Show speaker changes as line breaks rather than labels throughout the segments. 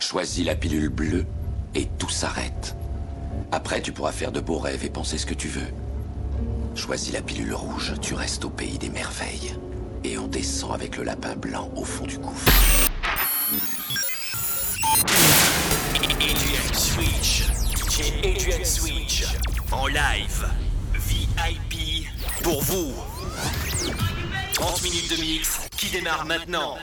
Choisis la pilule bleue et tout s'arrête. Après, tu pourras faire de beaux rêves et penser ce que tu veux. Choisis la pilule rouge, tu restes au pays des merveilles. Et on descend avec le lapin blanc au fond du gouffre.
Adrian Switch. Switch. En live. VIP. Pour vous. 30 minutes de mix qui démarre maintenant.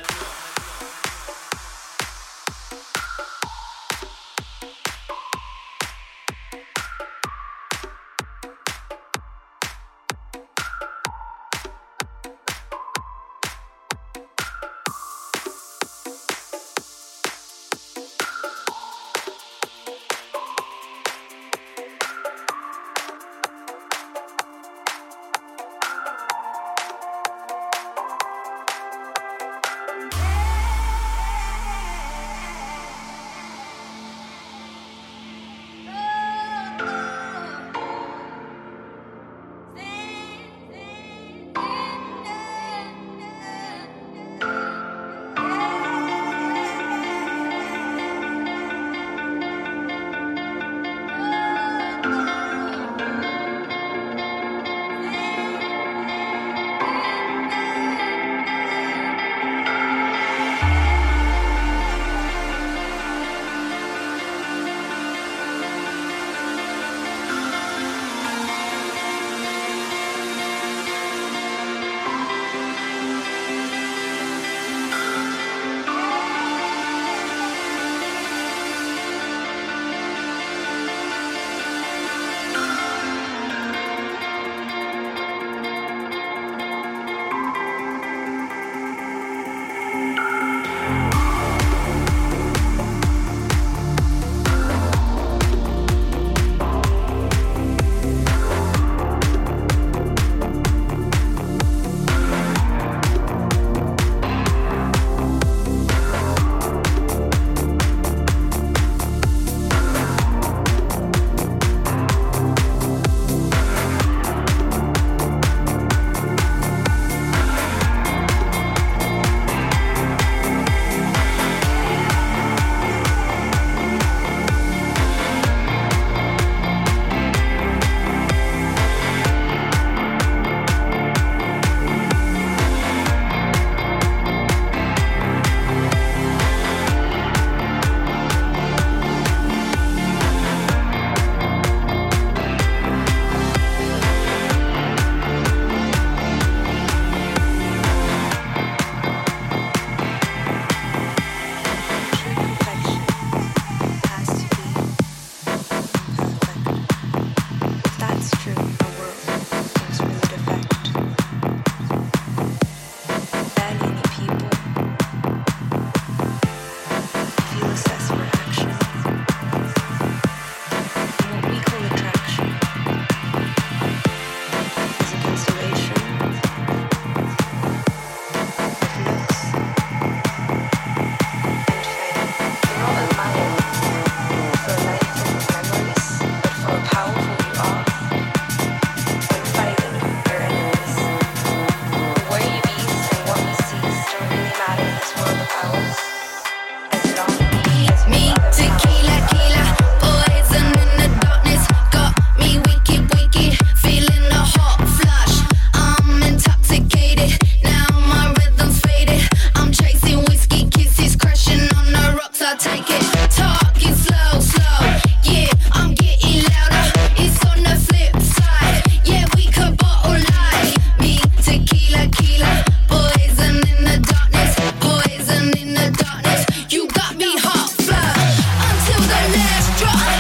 Like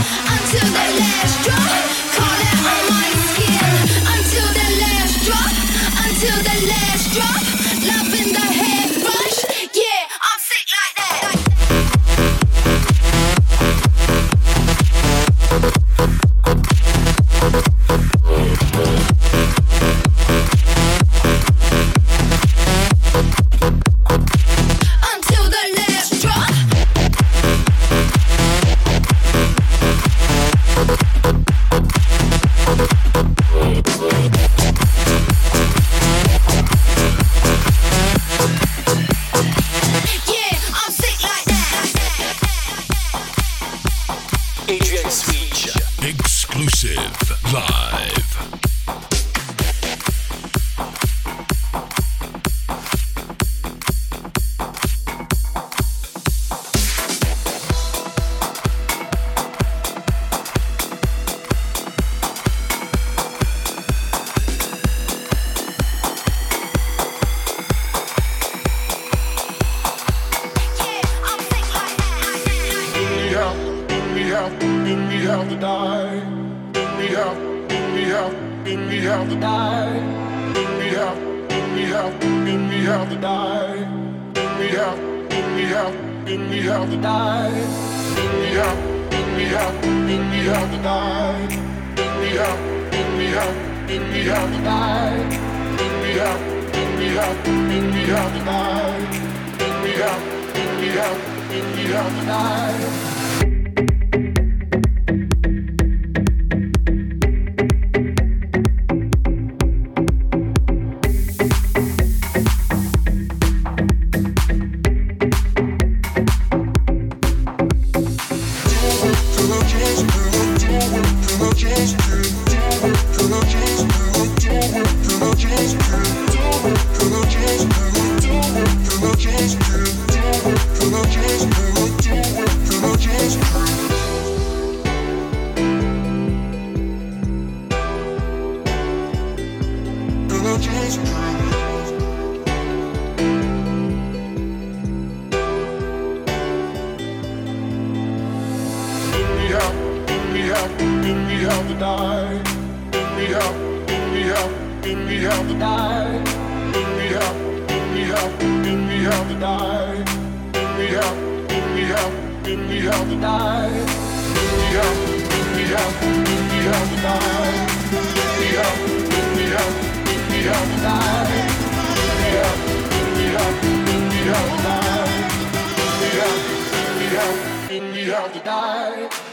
until they let then
we have, then we have to die. Then we have, then we have, then we have to die. Then we have, then we have, then we have to die. Then we have, then we have, then we have to
on the dark.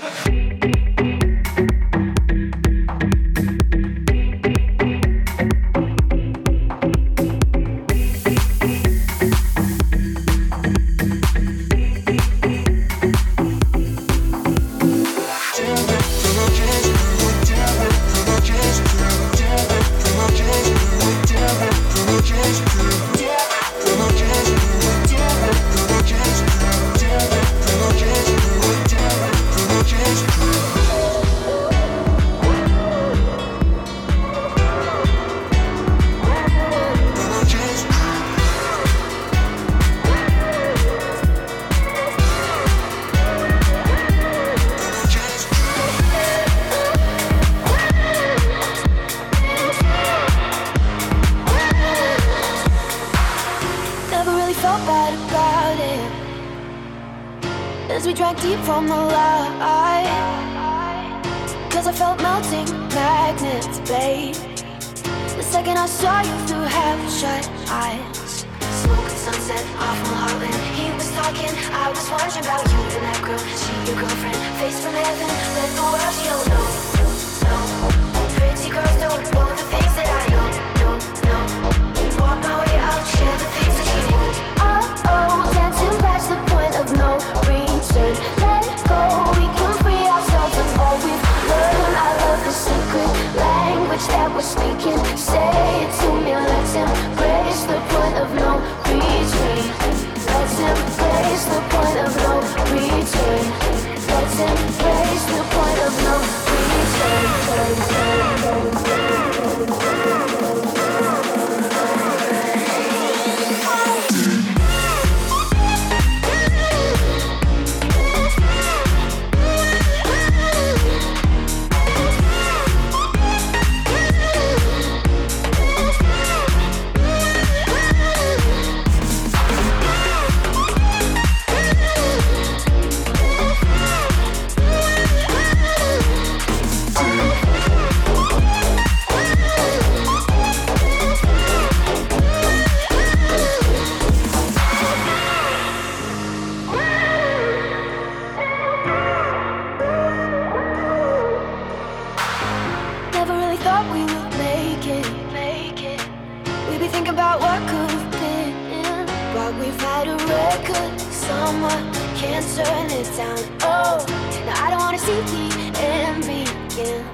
turn it down. Oh, now I don't wanna see the end begin.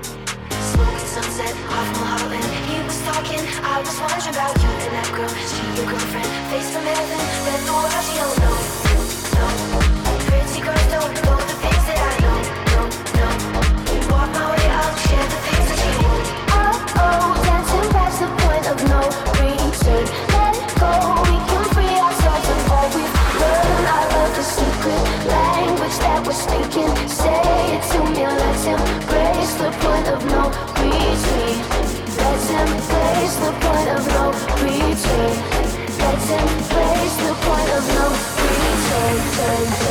Smoking sunset off Mulholland. He was talking, I was wondering about you and that girl. She your girlfriend, face from heaven, read the words you don't know. No, pretty girls don't, don't. mistaken. Say it to me, Let him embrace the point of no retreat. Let him embrace the point of no retreat. Let him embrace the point of no
retreat.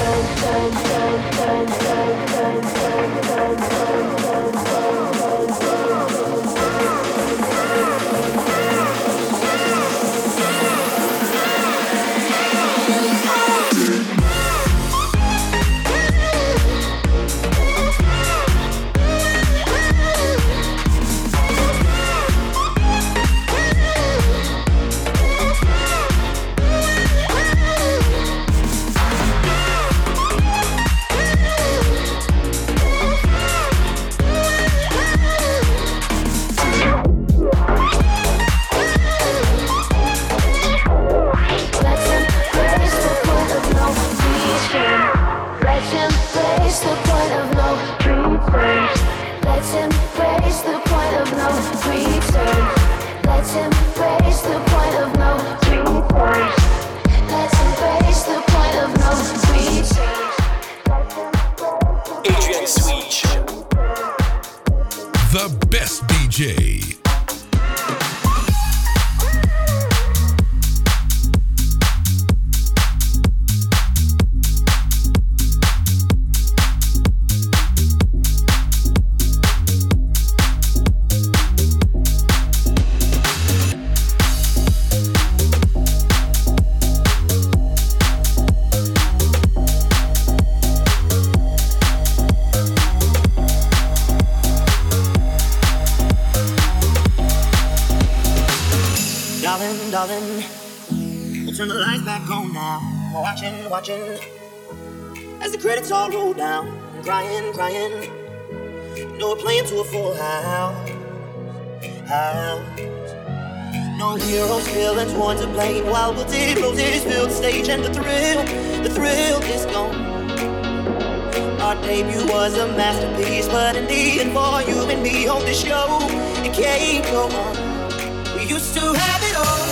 to blame While the roses fill the stage and the thrill, the thrill is gone. Our debut was a masterpiece But in the end for you and me on this show It can't go on. We used to have it all.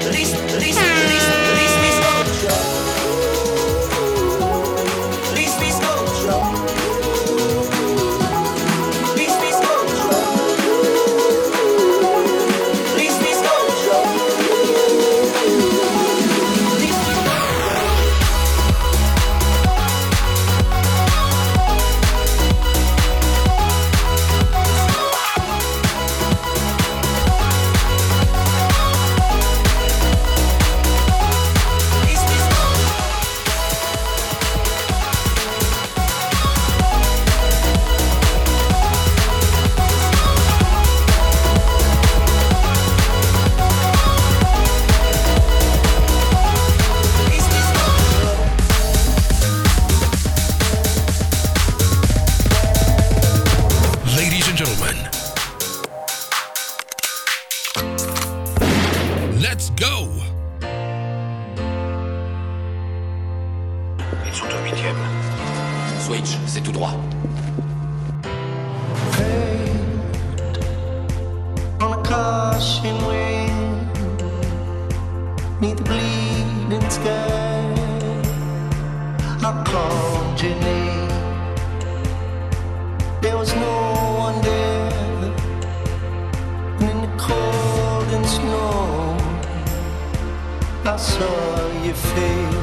neath the bleeding sky. I called your name. There was no one there. And in the cold and snow, I saw your face.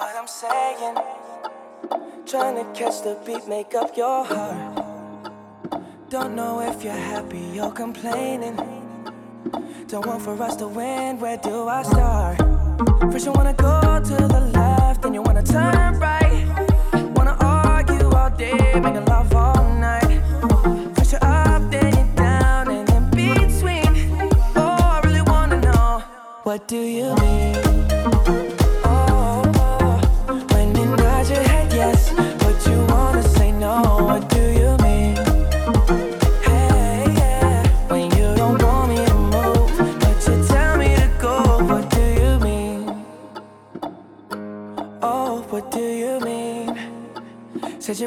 what I'm saying. Trying to catch the beat, make up your heart. Don't know if you're happy or complaining. Don't want for us to win, where do I start? First, you wanna go to the left, then you wanna turn right. Wanna argue all day, making love all night. First, you're up, then you're down, and in between. Oh, I really wanna know what do you?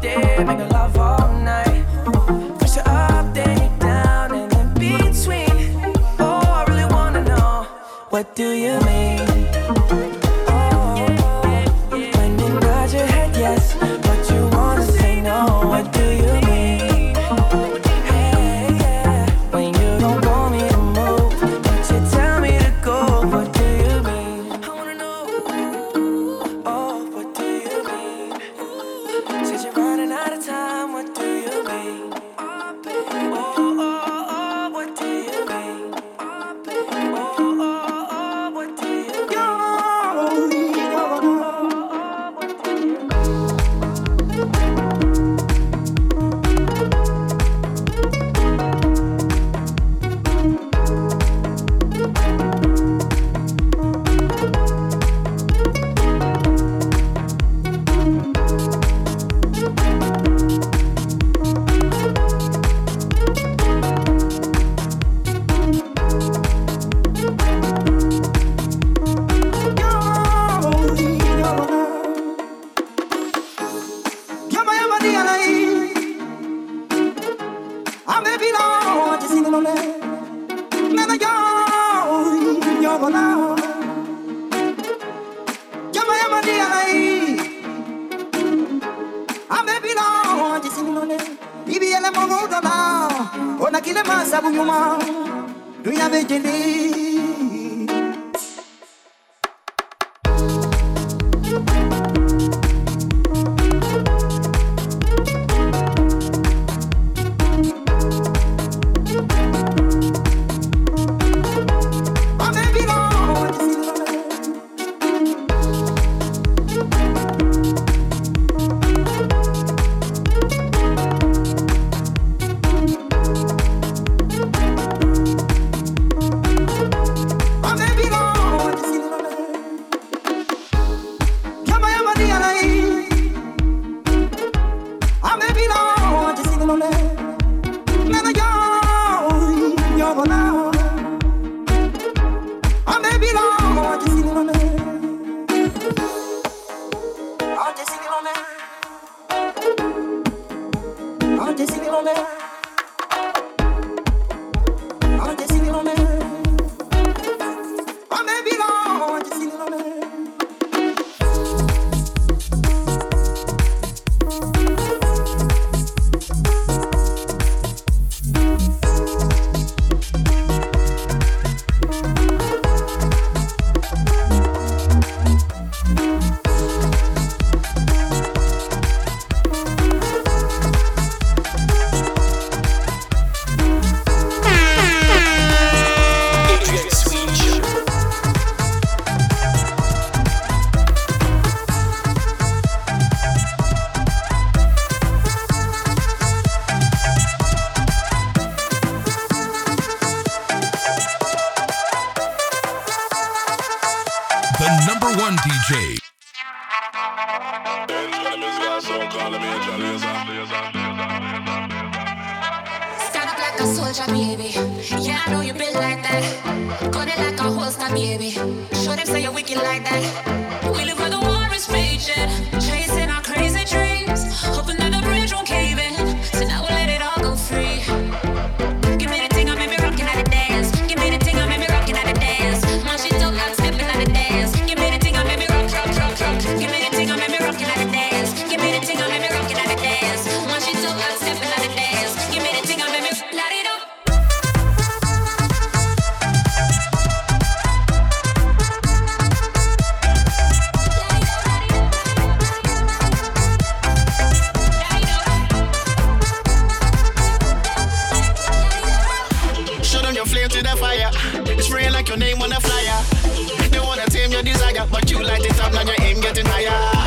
day, make love all night.
sinone bibiyɛlɛma wo dɔ la o na kile
ma
sabu ɲuman duɲa jeli to the fire. Spraying like your name on a flyer. They wanna tame your desire, but you light it up, now
your aim getting higher.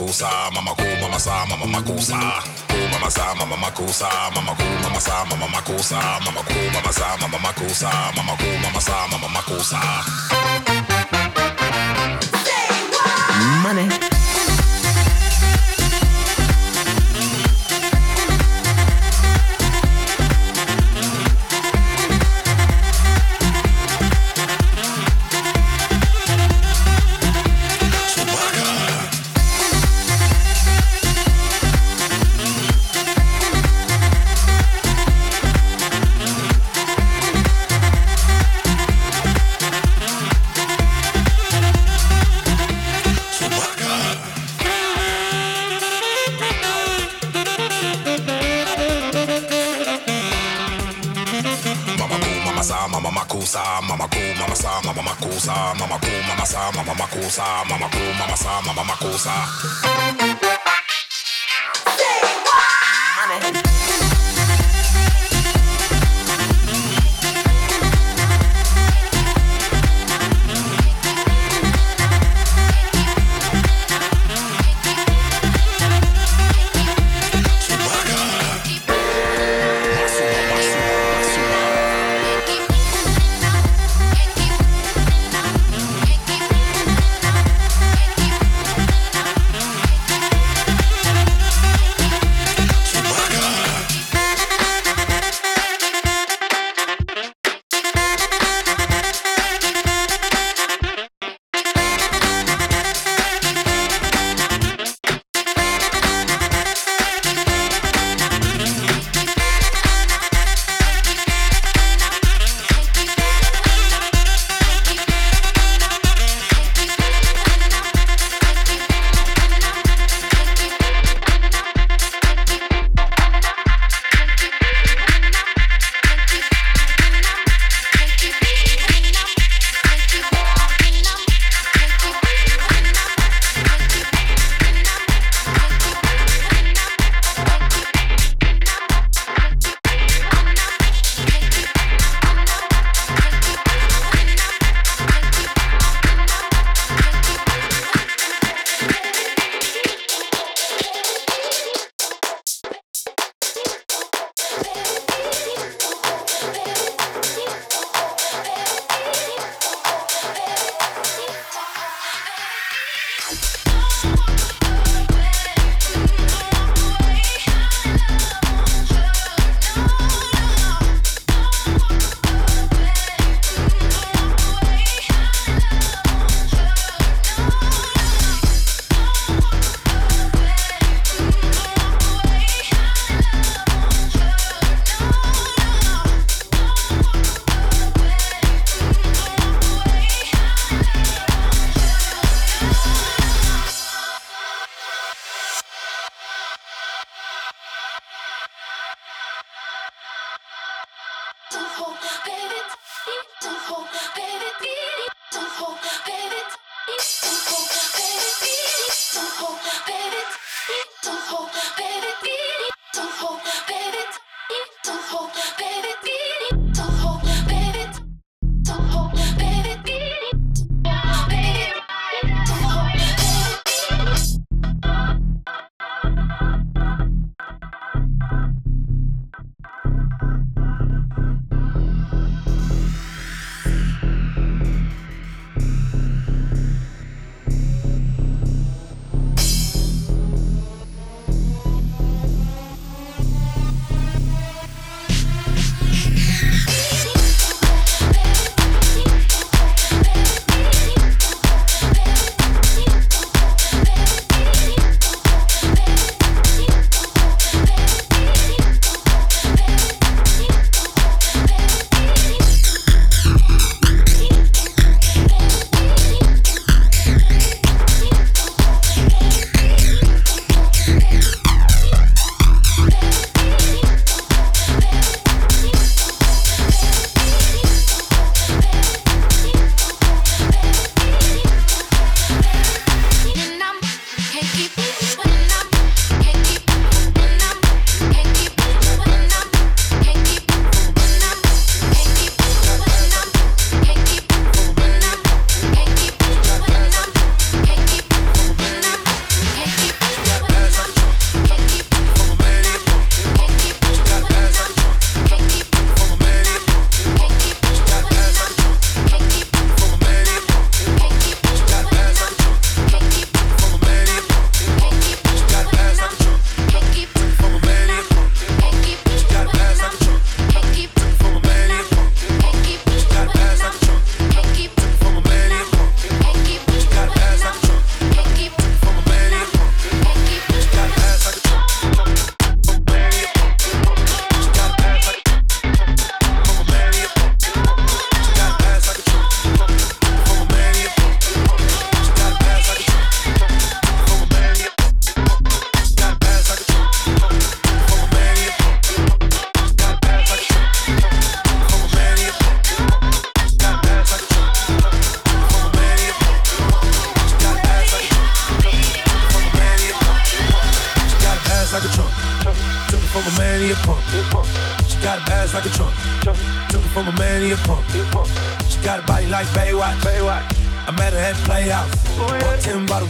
Makusa, mama cool, mama sa, mama makusa, cool, mama sa, mama makusa, mama cool, mama sa, mama makusa, mama cool, mama sa, mama makusa, mama cool, mama sa, mama makusa. Makusa, mama cool, mama sa, mama makusa.
Don't hold, baby, don't hold.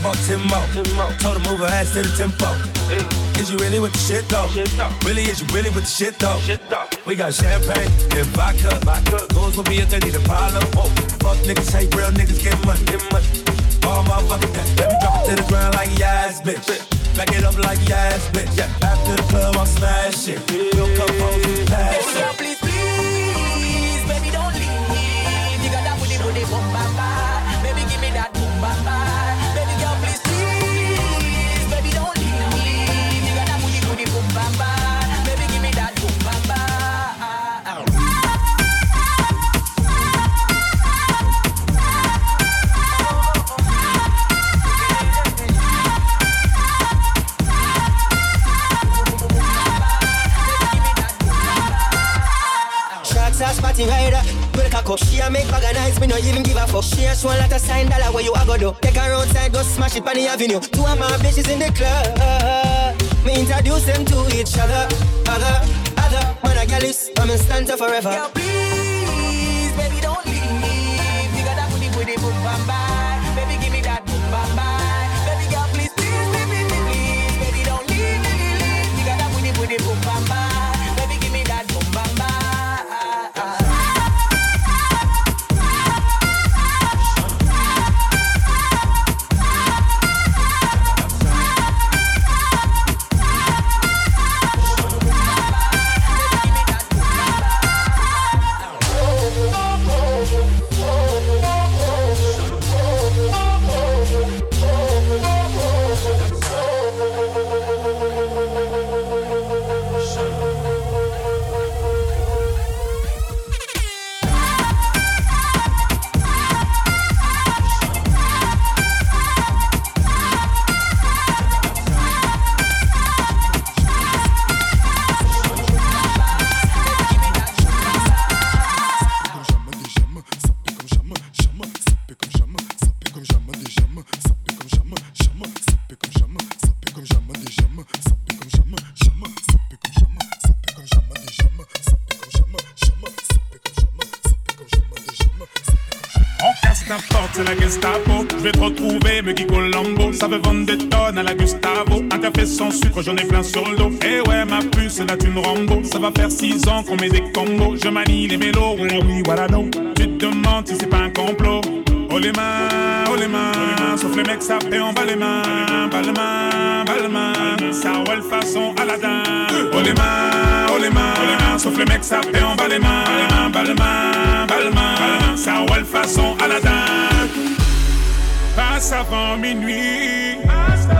Bought ten bottles, bought ten more. Told her move her ass to the tempo. Is you really with the shit though? Really, is you really with the shit though? We got champagne and vodka. Goons will be if they need a pile problem. Fuck niggas, hate real niggas, get money, get money. All motherfucking day. Let me drop it to the ground like yes, bitch. Back it up like yes, bitch. Yeah. After the club, I'll smash it. We'll come home pass it.
Up. She a make nice, me no even give a fuck. She a show a lot of sign dollar where you a go do. Take her outside, go smash it on the avenue. Two of my bitches in the club. Me introduce them to each other, other, other. Man a gal is, I'm in stand forever.
Sur le dos. Eh ouais, ma puce, c'est la thune Rambo. Ça va faire six ans qu'on met des combos. Je manie les mélos, voilà oui, voilà non. Tu te demandes si c'est pas un complot. Oh les mains, oh les mains, sauf les mecs sapés, on bat les mains, bat les mains, bat les mains, ça roule façon Aladdin. Oh les mains, oh les mains, sauf les mecs sapés, on bat les mains, bat les mains, bat les mains, ça roule façon Aladdin. Passe avant minuit, je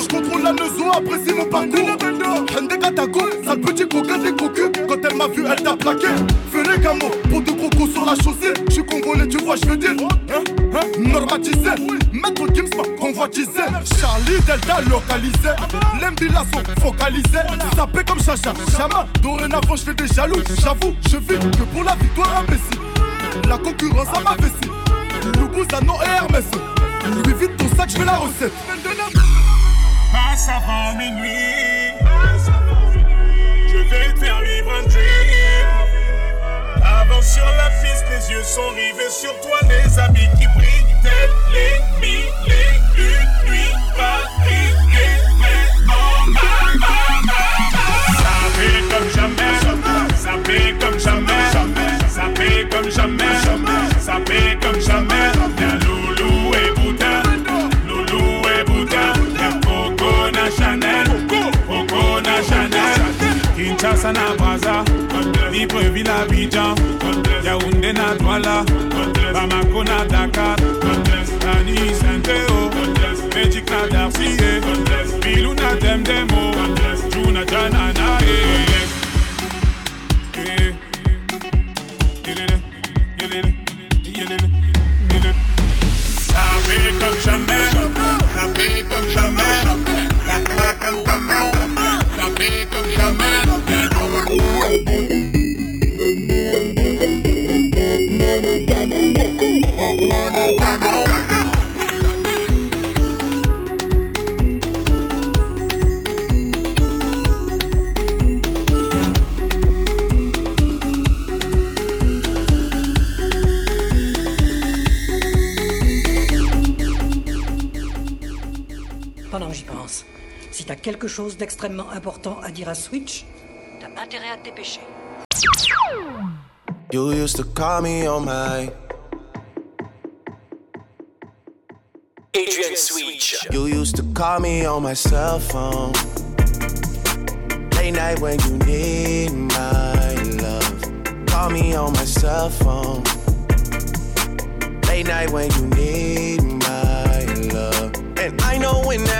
je contrôle la maison, apprécie mon parcours. Hende Katako, sale petit coquin des cocus. Quand elle m'a vu, elle t'a plaqué. Fais les camos pour de gros coups sur la chaussée. Je suis congolais, tu vois, je veux dire. Hein, hein, normatisé. Maître Gims convoitisé. Charlie Delta localisé. L'Embila sont focalisés. Sapé comme Chacha, Chama. Dorénavant, je fais des jaloux. J'avoue, je vis que pour la victoire imbécile. La concurrence à ma vessie. Loubouzano et Hermès. Lui vite ton sac, je la recette.
Passe avant minuit. Je vais faire vivre un dream. Avance sur la piste, les yeux sont rivés sur toi, les habits qui brillent, les mille. Libreville à Abidjan, Yaoundé na Douala, Bamako na Dakar, Tani Saint-Théo, Magic na Darcy, Bilou na Demdemo,
chose d'extrêmement important à dire à Switch, t'as intérêt à te dépêcher.
You used to call me on my.
Adrian Switch.
You used to call me on my cell phone. Late night when you need my love. Call me on my cell phone. Late night when you need my love. And I know when that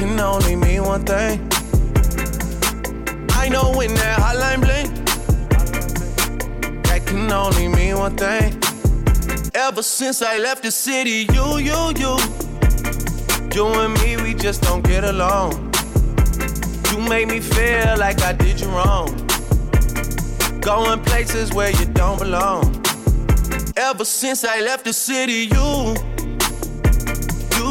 can only mean one thing. I know when that hotline blink, that can only mean one thing. Ever since I left the city, you, you, you, you and me, we just don't get along. You make me feel like I did you wrong. Going places where you don't belong. Ever since I left the city, you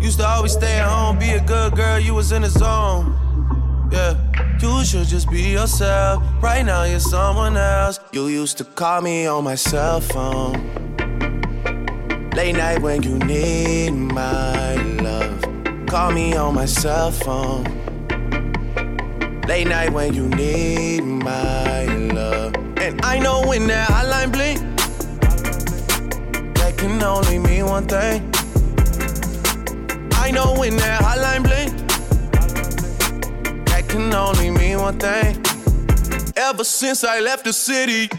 Used to always stay at home, be a good girl. You was in the zone. Yeah. You should just be yourself. Right now, you're someone else. You used to call me on my cell phone. Late night when you need my love. Call me on my cell phone. Late night when you need my love. And I know when that hotline blink, that can only mean one thing. Know when that hotline blink can only mean one thing. Ever since I left the city.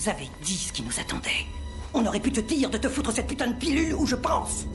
Nous avais dit ce qui nous attendait. On aurait pu te dire de te foutre cette putain de pilule où je pense.